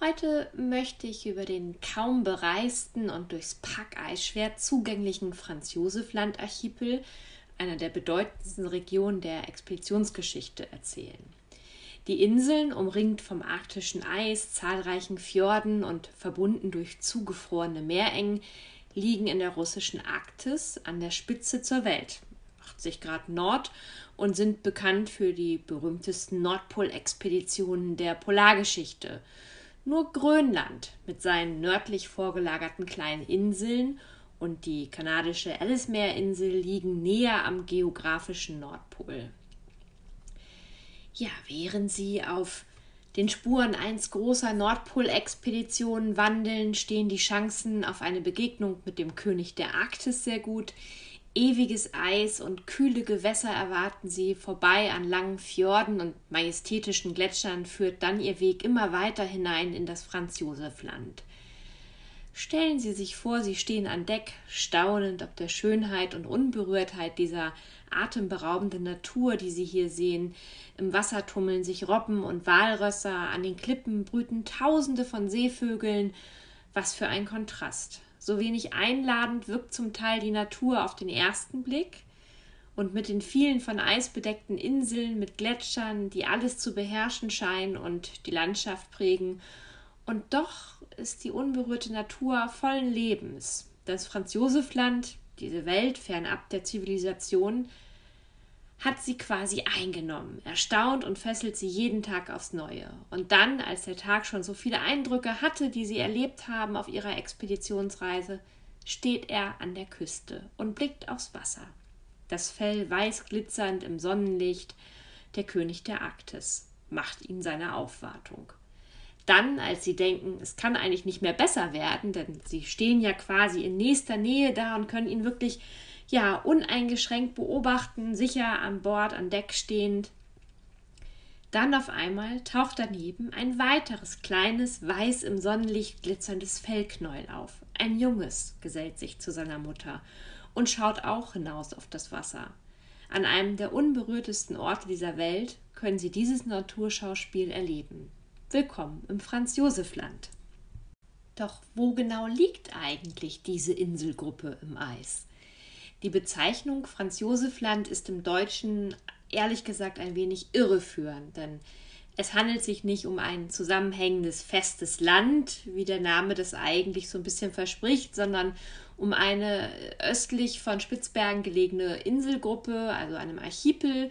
Heute möchte ich über den kaum bereisten und durchs Packeis schwer zugänglichen Franz-Josef-Land-Archipel, einer der bedeutendsten Regionen der Expeditionsgeschichte, erzählen. Die Inseln, umringt vom arktischen Eis, zahlreichen Fjorden und verbunden durch zugefrorene Meerengen, liegen in der russischen Arktis an der Spitze zur Welt, 80 Grad Nord, und sind bekannt für die berühmtesten Nordpolexpeditionen der Polargeschichte – nur Grönland mit seinen nördlich vorgelagerten kleinen Inseln und die kanadische Ellesmere-Insel liegen näher am geografischen Nordpol. Ja, während sie auf den Spuren einst großer Nordpolexpeditionen wandeln, stehen die Chancen auf eine Begegnung mit dem König der Arktis sehr gut. Ewiges Eis und kühle Gewässer erwarten sie, vorbei an langen Fjorden und majestätischen Gletschern führt dann ihr Weg immer weiter hinein in das Franz-Josef-Land. Stellen Sie sich vor, Sie stehen an Deck, staunend ob der Schönheit und Unberührtheit dieser atemberaubenden Natur, die Sie hier sehen. Im Wasser tummeln sich Robben und Walrösser, an den Klippen brüten Tausende von Seevögeln. Was für ein Kontrast. So wenig einladend wirkt zum Teil die Natur auf den ersten Blick. Und mit den vielen von Eis bedeckten Inseln, mit Gletschern, die alles zu beherrschen scheinen und die Landschaft prägen. Und doch ist die unberührte Natur vollen Lebens. Das Franz-Josef-Land, diese Welt fernab der Zivilisation, hat sie quasi eingenommen, erstaunt und fesselt sie jeden Tag aufs Neue. Und dann, als der Tag schon so viele Eindrücke hatte, die sie erlebt haben auf ihrer Expeditionsreise, steht er an der Küste und blickt aufs Wasser. Das Fell weiß glitzernd im Sonnenlicht, der König der Arktis macht ihnen seine Aufwartung. Dann, als sie denken, es kann eigentlich nicht mehr besser werden, denn sie stehen ja quasi in nächster Nähe da und können ihn wirklich ja, uneingeschränkt beobachten, sicher an Bord, an Deck stehend. Dann auf einmal taucht daneben ein weiteres kleines, weiß im Sonnenlicht glitzerndes Fellknäuel auf. Ein Junges gesellt sich zu seiner Mutter und schaut auch hinaus auf das Wasser. An einem der unberührtesten Orte dieser Welt können Sie dieses Naturschauspiel erleben. Willkommen im Franz-Josef-Land. Doch wo genau liegt eigentlich diese Inselgruppe im Eis? Die Bezeichnung Franz-Josef-Land ist im Deutschen ehrlich gesagt ein wenig irreführend, denn es handelt sich nicht um ein zusammenhängendes festes Land, wie der Name das eigentlich so ein bisschen verspricht, sondern um eine östlich von Spitzbergen gelegene Inselgruppe, also einem Archipel.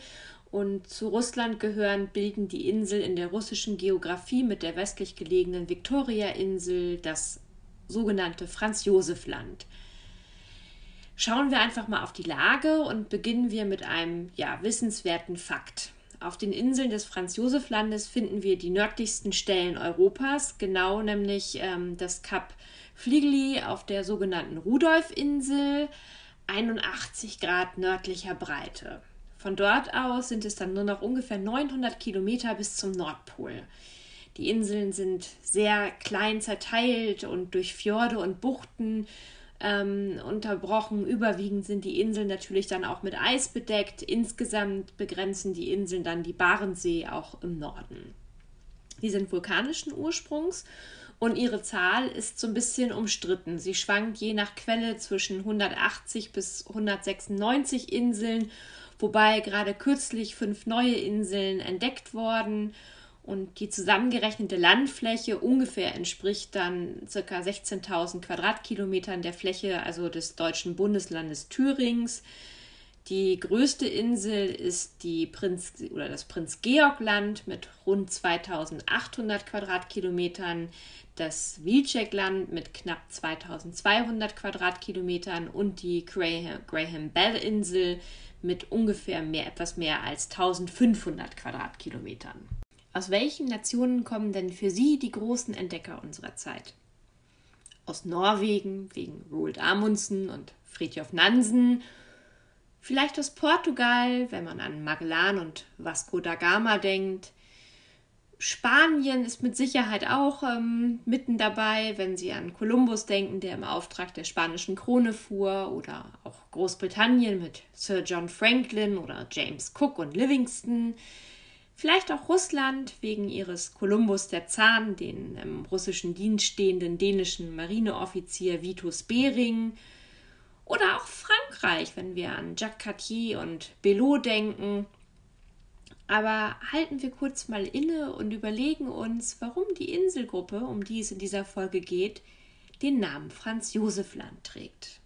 Und zu Russland gehören bilden die Insel in der russischen Geografie mit der westlich gelegenen Viktoria-Insel das sogenannte Franz-Josef-Land. Schauen wir einfach mal auf die Lage und beginnen wir mit einem ja, wissenswerten Fakt. Auf den Inseln des Franz-Josef-Landes finden wir die nördlichsten Stellen Europas, genau nämlich ähm, das Kap Fligeli auf der sogenannten Rudolf-Insel, 81 Grad nördlicher Breite. Von dort aus sind es dann nur noch ungefähr 900 Kilometer bis zum Nordpol. Die Inseln sind sehr klein zerteilt und durch Fjorde und Buchten ähm, unterbrochen. Überwiegend sind die Inseln natürlich dann auch mit Eis bedeckt. Insgesamt begrenzen die Inseln dann die Barentssee auch im Norden. Die sind vulkanischen Ursprungs und ihre Zahl ist so ein bisschen umstritten. Sie schwankt je nach Quelle zwischen 180 bis 196 Inseln, wobei gerade kürzlich fünf neue Inseln entdeckt wurden und die zusammengerechnete Landfläche ungefähr entspricht dann ca. 16.000 Quadratkilometern der Fläche also des deutschen Bundeslandes Thürings. Die größte Insel ist die Prinz oder das Prinz Georg Land mit rund 2800 Quadratkilometern, das Wilczek-Land mit knapp 2200 Quadratkilometern und die Graham, Graham Bell Insel mit ungefähr mehr, etwas mehr als 1500 Quadratkilometern. Aus welchen Nationen kommen denn für Sie die großen Entdecker unserer Zeit? Aus Norwegen wegen Roald Amundsen und Fridtjof Nansen, vielleicht aus Portugal, wenn man an Magellan und Vasco da Gama denkt, Spanien ist mit Sicherheit auch ähm, mitten dabei, wenn Sie an Kolumbus denken, der im Auftrag der spanischen Krone fuhr, oder auch Großbritannien mit Sir John Franklin oder James Cook und Livingston. Vielleicht auch Russland wegen ihres Kolumbus der Zahn, den im russischen Dienst stehenden dänischen Marineoffizier Vitus Bering. Oder auch Frankreich, wenn wir an Jacques Cartier und Belot denken aber halten wir kurz mal inne und überlegen uns, warum die Inselgruppe, um die es in dieser Folge geht, den Namen Franz Josef Land trägt.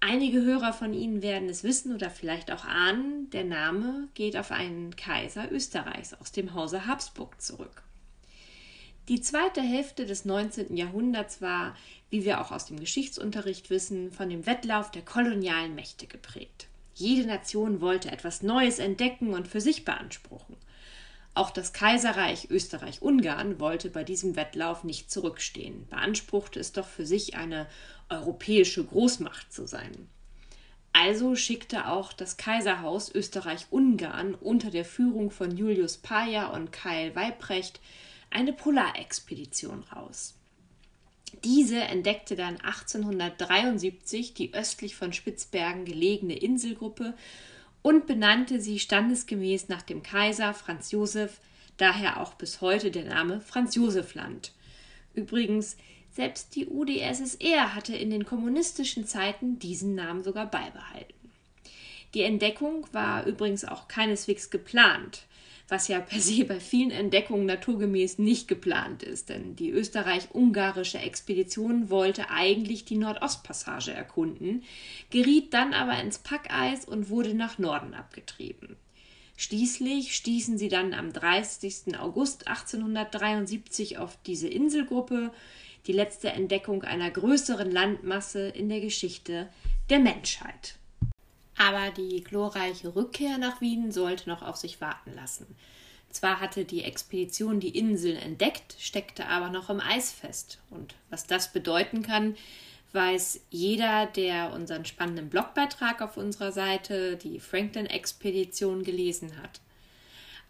Einige Hörer von Ihnen werden es wissen oder vielleicht auch ahnen, der Name geht auf einen Kaiser Österreichs aus dem Hause Habsburg zurück. Die zweite Hälfte des 19. Jahrhunderts war, wie wir auch aus dem Geschichtsunterricht wissen, von dem Wettlauf der kolonialen Mächte geprägt. Jede Nation wollte etwas Neues entdecken und für sich beanspruchen. Auch das Kaiserreich Österreich-Ungarn wollte bei diesem Wettlauf nicht zurückstehen, beanspruchte es doch für sich eine europäische Großmacht zu sein. Also schickte auch das Kaiserhaus Österreich-Ungarn unter der Führung von Julius Payer und Keil Weibrecht eine Polarexpedition raus. Diese entdeckte dann 1873 die östlich von Spitzbergen gelegene Inselgruppe und benannte sie standesgemäß nach dem Kaiser Franz Josef, daher auch bis heute der Name Franz Josef Land. Übrigens, selbst die UdSSR hatte in den kommunistischen Zeiten diesen Namen sogar beibehalten. Die Entdeckung war übrigens auch keineswegs geplant was ja per se bei vielen Entdeckungen naturgemäß nicht geplant ist, denn die österreich-ungarische Expedition wollte eigentlich die Nordostpassage erkunden, geriet dann aber ins Packeis und wurde nach Norden abgetrieben. Schließlich stießen sie dann am 30. August 1873 auf diese Inselgruppe, die letzte Entdeckung einer größeren Landmasse in der Geschichte der Menschheit. Aber die glorreiche Rückkehr nach Wien sollte noch auf sich warten lassen. Zwar hatte die Expedition die Insel entdeckt, steckte aber noch im Eis fest. Und was das bedeuten kann, weiß jeder, der unseren spannenden Blogbeitrag auf unserer Seite, die Franklin-Expedition, gelesen hat.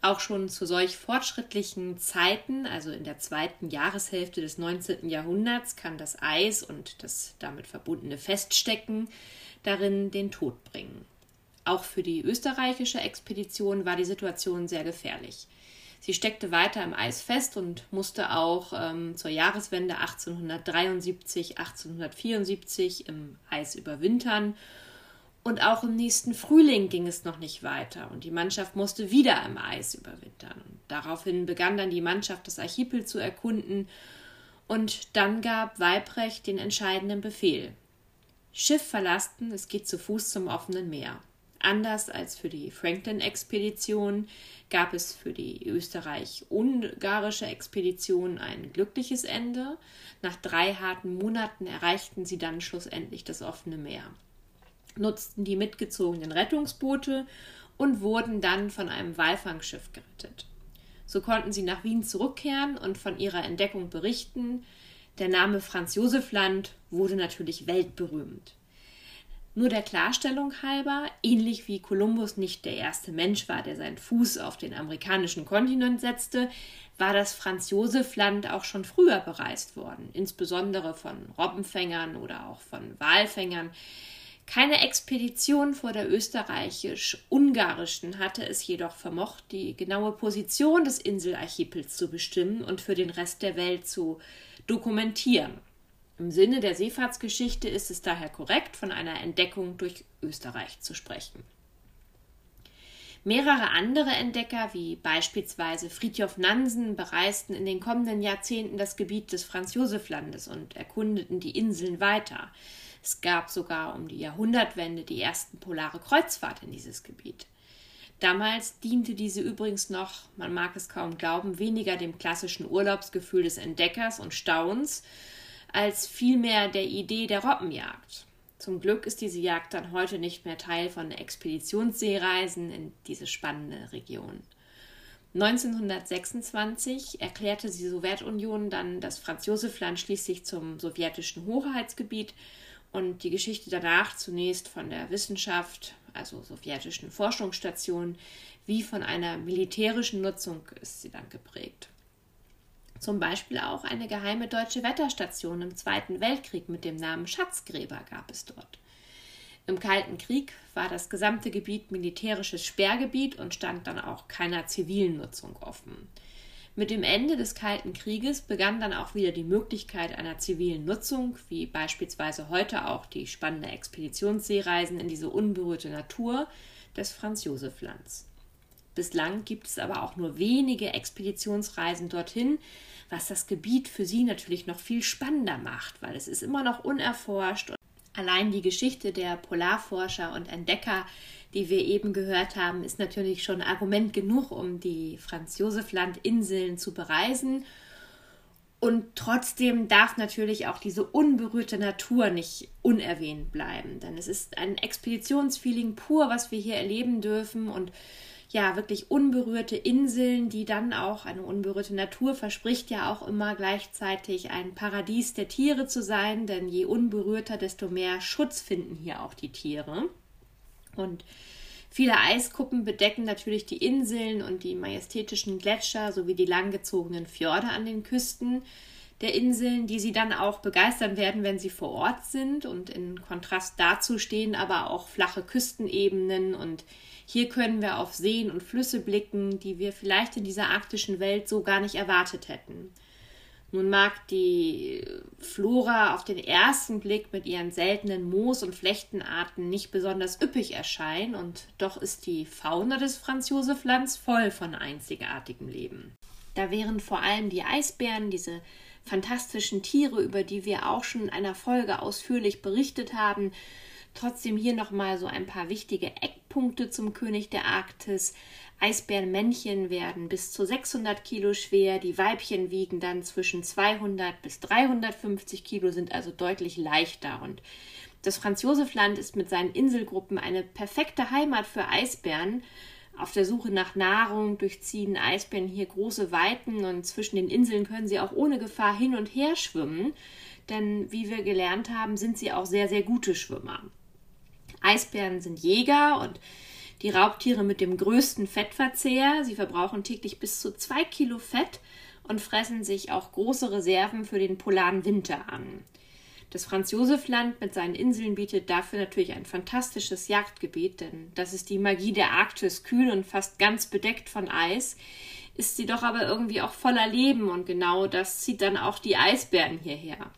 Auch schon zu solch fortschrittlichen Zeiten, also in der zweiten Jahreshälfte des 19. Jahrhunderts, kann das Eis und das damit verbundene Feststecken darin den Tod bringen. Auch für die österreichische Expedition war die Situation sehr gefährlich. Sie steckte weiter im Eis fest und musste auch ähm, zur Jahreswende 1873, 1874 im Eis überwintern. Und auch im nächsten Frühling ging es noch nicht weiter und die Mannschaft musste wieder im Eis überwintern. Daraufhin begann dann die Mannschaft das Archipel zu erkunden und dann gab Weibrecht den entscheidenden Befehl. Schiff verlassen, es geht zu Fuß zum offenen Meer. Anders als für die Franklin-Expedition gab es für die österreich-ungarische Expedition ein glückliches Ende. Nach drei harten Monaten erreichten sie dann schlussendlich das offene Meer, nutzten die mitgezogenen Rettungsboote und wurden dann von einem Walfangschiff gerettet. So konnten sie nach Wien zurückkehren und von ihrer Entdeckung berichten, der Name Franz Josef Land wurde natürlich weltberühmt. Nur der Klarstellung halber, ähnlich wie Kolumbus nicht der erste Mensch war, der seinen Fuß auf den amerikanischen Kontinent setzte, war das Franz Josef Land auch schon früher bereist worden, insbesondere von Robbenfängern oder auch von Walfängern. Keine Expedition vor der österreichisch-ungarischen hatte es jedoch vermocht, die genaue Position des Inselarchipels zu bestimmen und für den Rest der Welt zu dokumentieren. Im Sinne der Seefahrtsgeschichte ist es daher korrekt, von einer Entdeckung durch Österreich zu sprechen. Mehrere andere Entdecker, wie beispielsweise Fridtjof Nansen, bereisten in den kommenden Jahrzehnten das Gebiet des Franz-Josef-Landes und erkundeten die Inseln weiter. Es gab sogar um die Jahrhundertwende die ersten polare Kreuzfahrt in dieses Gebiet. Damals diente diese übrigens noch, man mag es kaum glauben, weniger dem klassischen Urlaubsgefühl des Entdeckers und Staunens, als vielmehr der Idee der Robbenjagd. Zum Glück ist diese Jagd dann heute nicht mehr Teil von Expeditionsseereisen in diese spannende Region. 1926 erklärte die Sowjetunion dann das Franz Josef Land schließlich zum sowjetischen Hoheitsgebiet und die Geschichte danach zunächst von der Wissenschaft, also sowjetischen Forschungsstationen, wie von einer militärischen Nutzung ist sie dann geprägt. Zum Beispiel auch eine geheime deutsche Wetterstation im Zweiten Weltkrieg mit dem Namen Schatzgräber gab es dort. Im Kalten Krieg war das gesamte Gebiet militärisches Sperrgebiet und stand dann auch keiner zivilen Nutzung offen. Mit dem Ende des Kalten Krieges begann dann auch wieder die Möglichkeit einer zivilen Nutzung, wie beispielsweise heute auch die spannende Expeditionsseereisen in diese unberührte Natur des Franz Josef Lands. Bislang gibt es aber auch nur wenige Expeditionsreisen dorthin, was das Gebiet für sie natürlich noch viel spannender macht, weil es ist immer noch unerforscht. Allein die Geschichte der Polarforscher und Entdecker, die wir eben gehört haben, ist natürlich schon Argument genug, um die Franz-Josef-Land-Inseln zu bereisen. Und trotzdem darf natürlich auch diese unberührte Natur nicht unerwähnt bleiben, denn es ist ein Expeditionsfeeling pur, was wir hier erleben dürfen und ja wirklich unberührte Inseln, die dann auch eine unberührte Natur verspricht ja auch immer gleichzeitig ein Paradies der Tiere zu sein, denn je unberührter, desto mehr Schutz finden hier auch die Tiere. Und viele Eiskuppen bedecken natürlich die Inseln und die majestätischen Gletscher sowie die langgezogenen Fjorde an den Küsten der Inseln, die sie dann auch begeistern werden, wenn sie vor Ort sind. Und in Kontrast dazu stehen aber auch flache Küstenebenen und hier können wir auf Seen und Flüsse blicken, die wir vielleicht in dieser arktischen Welt so gar nicht erwartet hätten. Nun mag die Flora auf den ersten Blick mit ihren seltenen Moos- und Flechtenarten nicht besonders üppig erscheinen, und doch ist die Fauna des Franz Josef Lands voll von einzigartigem Leben. Da wären vor allem die Eisbären, diese fantastischen Tiere, über die wir auch schon in einer Folge ausführlich berichtet haben, Trotzdem hier nochmal so ein paar wichtige Eckpunkte zum König der Arktis. Eisbärenmännchen werden bis zu 600 Kilo schwer, die Weibchen wiegen dann zwischen 200 bis 350 Kilo, sind also deutlich leichter. Und das Franz-Josef-Land ist mit seinen Inselgruppen eine perfekte Heimat für Eisbären. Auf der Suche nach Nahrung durchziehen Eisbären hier große Weiten und zwischen den Inseln können sie auch ohne Gefahr hin und her schwimmen, denn wie wir gelernt haben, sind sie auch sehr, sehr gute Schwimmer. Eisbären sind Jäger und die Raubtiere mit dem größten Fettverzehr. Sie verbrauchen täglich bis zu zwei Kilo Fett und fressen sich auch große Reserven für den polaren Winter an. Das Franz-Josef-Land mit seinen Inseln bietet dafür natürlich ein fantastisches Jagdgebiet, denn das ist die Magie der Arktis, kühl und fast ganz bedeckt von Eis, ist sie doch aber irgendwie auch voller Leben und genau das zieht dann auch die Eisbären hierher.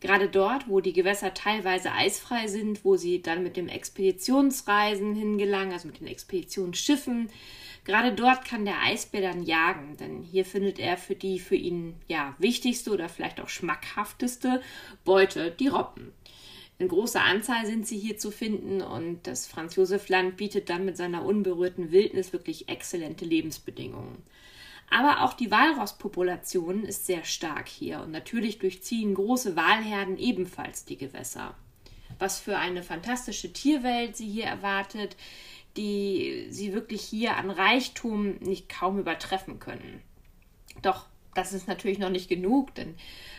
Gerade dort, wo die Gewässer teilweise eisfrei sind, wo sie dann mit dem Expeditionsreisen hingelangen, also mit den Expeditionsschiffen, gerade dort kann der Eisbär dann jagen, denn hier findet er für die für ihn ja wichtigste oder vielleicht auch schmackhafteste Beute, die Robben. In großer Anzahl sind sie hier zu finden und das Franz-Josef-Land bietet dann mit seiner unberührten Wildnis wirklich exzellente Lebensbedingungen. Aber auch die Walrosspopulation ist sehr stark hier und natürlich durchziehen große Walherden ebenfalls die Gewässer. Was für eine fantastische Tierwelt sie hier erwartet, die sie wirklich hier an Reichtum nicht kaum übertreffen können. Doch das ist natürlich noch nicht genug, denn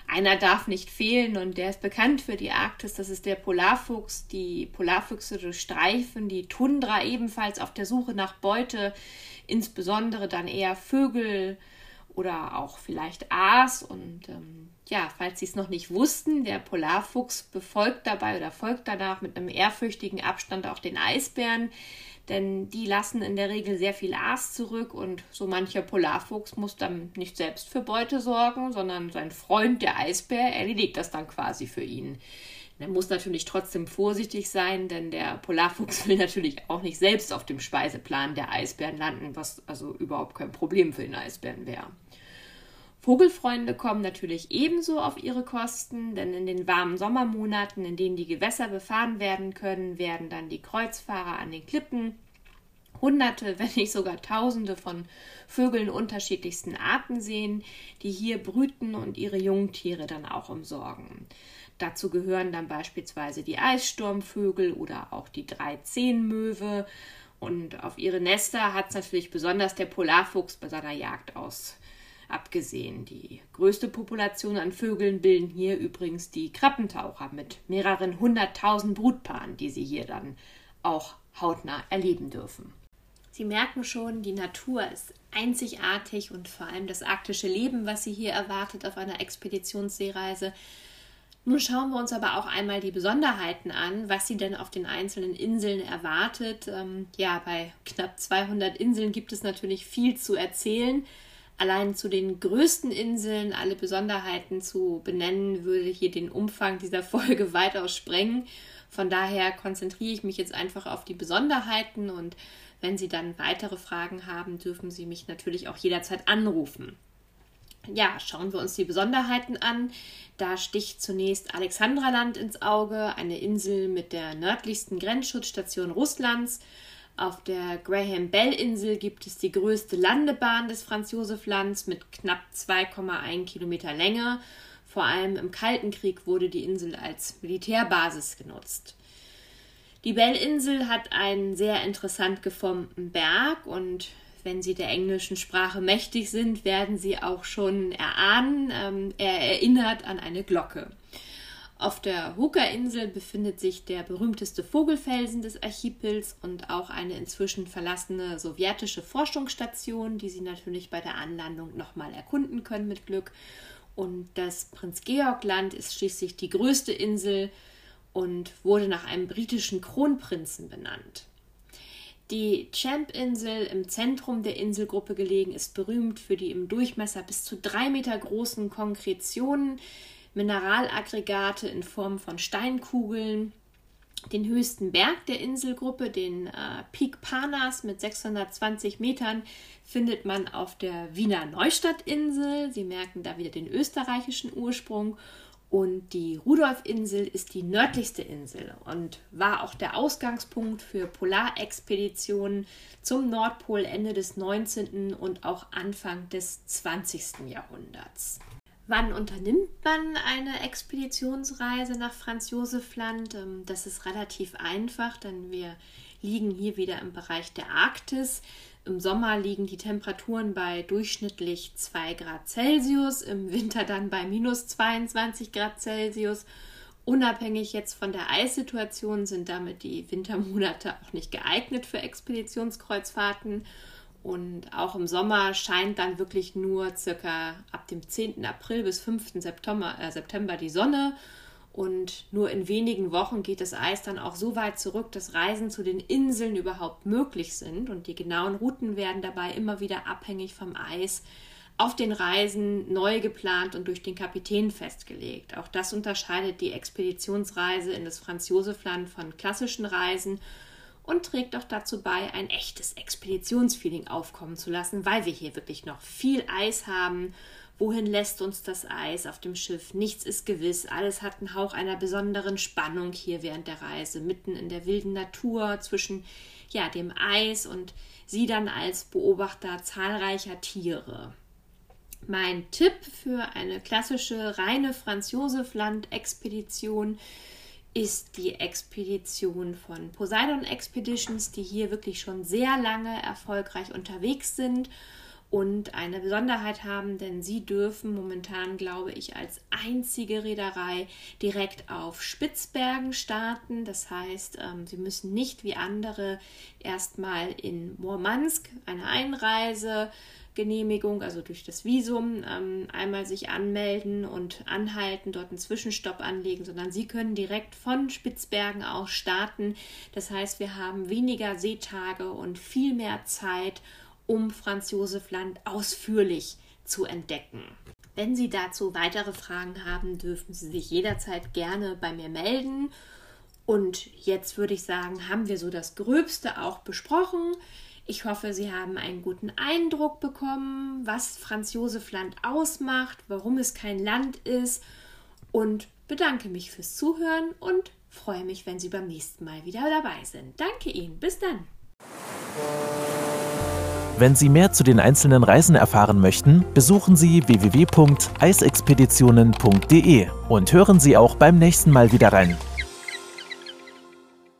einer darf nicht fehlen und der ist bekannt für die Arktis. Das ist der Polarfuchs. Die Polarfüchse durchstreifen die Tundra ebenfalls auf der Suche nach Beute insbesondere dann eher Vögel oder auch vielleicht Aas. Und ähm, ja, falls Sie es noch nicht wussten, der Polarfuchs befolgt dabei oder folgt danach mit einem ehrfürchtigen Abstand auch den Eisbären, denn die lassen in der Regel sehr viel Aas zurück und so mancher Polarfuchs muss dann nicht selbst für Beute sorgen, sondern sein Freund, der Eisbär, erledigt das dann quasi für ihn. Er muss natürlich trotzdem vorsichtig sein, denn der Polarfuchs will natürlich auch nicht selbst auf dem Speiseplan der Eisbären landen, was also überhaupt kein Problem für den Eisbären wäre. Vogelfreunde kommen natürlich ebenso auf ihre Kosten, denn in den warmen Sommermonaten, in denen die Gewässer befahren werden können, werden dann die Kreuzfahrer an den Klippen Hunderte, wenn nicht sogar Tausende von Vögeln unterschiedlichsten Arten sehen, die hier brüten und ihre Jungtiere dann auch umsorgen. Dazu gehören dann beispielsweise die Eissturmvögel oder auch die Dreizehnmöwe. Und auf ihre Nester hat es natürlich besonders der Polarfuchs bei seiner Jagd aus abgesehen. Die größte Population an Vögeln bilden hier übrigens die Krabbentaucher mit mehreren hunderttausend Brutpaaren, die sie hier dann auch hautnah erleben dürfen. Sie merken schon, die Natur ist einzigartig und vor allem das arktische Leben, was Sie hier erwartet auf einer Expeditionsseereise, nun schauen wir uns aber auch einmal die Besonderheiten an, was sie denn auf den einzelnen Inseln erwartet. Ähm, ja, bei knapp 200 Inseln gibt es natürlich viel zu erzählen. Allein zu den größten Inseln alle Besonderheiten zu benennen, würde hier den Umfang dieser Folge weitaus sprengen. Von daher konzentriere ich mich jetzt einfach auf die Besonderheiten und wenn Sie dann weitere Fragen haben, dürfen Sie mich natürlich auch jederzeit anrufen ja, schauen wir uns die Besonderheiten an. Da sticht zunächst Alexandraland ins Auge, eine Insel mit der nördlichsten Grenzschutzstation Russlands. Auf der Graham Bell Insel gibt es die größte Landebahn des Franz Josef Lands mit knapp 2,1 Kilometer Länge. Vor allem im Kalten Krieg wurde die Insel als Militärbasis genutzt. Die Bell Insel hat einen sehr interessant geformten Berg und wenn Sie der englischen Sprache mächtig sind, werden Sie auch schon erahnen. Ähm, er erinnert an eine Glocke. Auf der Hooker-Insel befindet sich der berühmteste Vogelfelsen des Archipels und auch eine inzwischen verlassene sowjetische Forschungsstation, die Sie natürlich bei der Anlandung nochmal erkunden können mit Glück. Und das Prinz Georg Land ist schließlich die größte Insel und wurde nach einem britischen Kronprinzen benannt. Die Champ-Insel im Zentrum der Inselgruppe gelegen ist berühmt für die im Durchmesser bis zu drei Meter großen Konkretionen, Mineralaggregate in Form von Steinkugeln, den höchsten Berg der Inselgruppe, den äh, Peak Panas mit 620 Metern, findet man auf der Wiener Neustadtinsel. Sie merken da wieder den österreichischen Ursprung. Und die Rudolfinsel ist die nördlichste Insel und war auch der Ausgangspunkt für Polarexpeditionen zum Nordpol Ende des 19. und auch Anfang des 20. Jahrhunderts. Wann unternimmt man eine Expeditionsreise nach Franz Josef Land? Ähm, das ist relativ einfach, denn wir liegen hier wieder im Bereich der Arktis. Im Sommer liegen die Temperaturen bei durchschnittlich 2 Grad Celsius, im Winter dann bei minus 22 Grad Celsius. Unabhängig jetzt von der Eissituation sind damit die Wintermonate auch nicht geeignet für Expeditionskreuzfahrten. Und auch im Sommer scheint dann wirklich nur circa ab dem 10. April bis 5. September, äh, September die Sonne. Und nur in wenigen Wochen geht das Eis dann auch so weit zurück, dass Reisen zu den Inseln überhaupt möglich sind. Und die genauen Routen werden dabei immer wieder abhängig vom Eis auf den Reisen neu geplant und durch den Kapitän festgelegt. Auch das unterscheidet die Expeditionsreise in das Franz-Josef-Land von klassischen Reisen und trägt auch dazu bei, ein echtes Expeditionsfeeling aufkommen zu lassen, weil wir hier wirklich noch viel Eis haben Wohin lässt uns das Eis auf dem Schiff? Nichts ist gewiss, alles hat einen Hauch einer besonderen Spannung hier während der Reise, mitten in der wilden Natur zwischen ja, dem Eis und sie dann als Beobachter zahlreicher Tiere. Mein Tipp für eine klassische reine Franz Josef Land Expedition ist die Expedition von Poseidon Expeditions, die hier wirklich schon sehr lange erfolgreich unterwegs sind und eine Besonderheit haben, denn sie dürfen momentan, glaube ich, als einzige Reederei direkt auf Spitzbergen starten. Das heißt, ähm, sie müssen nicht wie andere erstmal in Murmansk eine Einreise Genehmigung, also durch das Visum, ähm, einmal sich anmelden und anhalten, dort einen Zwischenstopp anlegen, sondern Sie können direkt von Spitzbergen aus starten. Das heißt, wir haben weniger Seetage und viel mehr Zeit, um Franz Josef Land ausführlich zu entdecken. Wenn Sie dazu weitere Fragen haben, dürfen Sie sich jederzeit gerne bei mir melden. Und jetzt würde ich sagen, haben wir so das Gröbste auch besprochen. Ich hoffe, Sie haben einen guten Eindruck bekommen, was Franz Josef Land ausmacht, warum es kein Land ist und bedanke mich fürs Zuhören und freue mich, wenn Sie beim nächsten Mal wieder dabei sind. Danke Ihnen. Bis dann. Wenn Sie mehr zu den einzelnen Reisen erfahren möchten, besuchen Sie www.eisexpeditionen.de und hören Sie auch beim nächsten Mal wieder rein.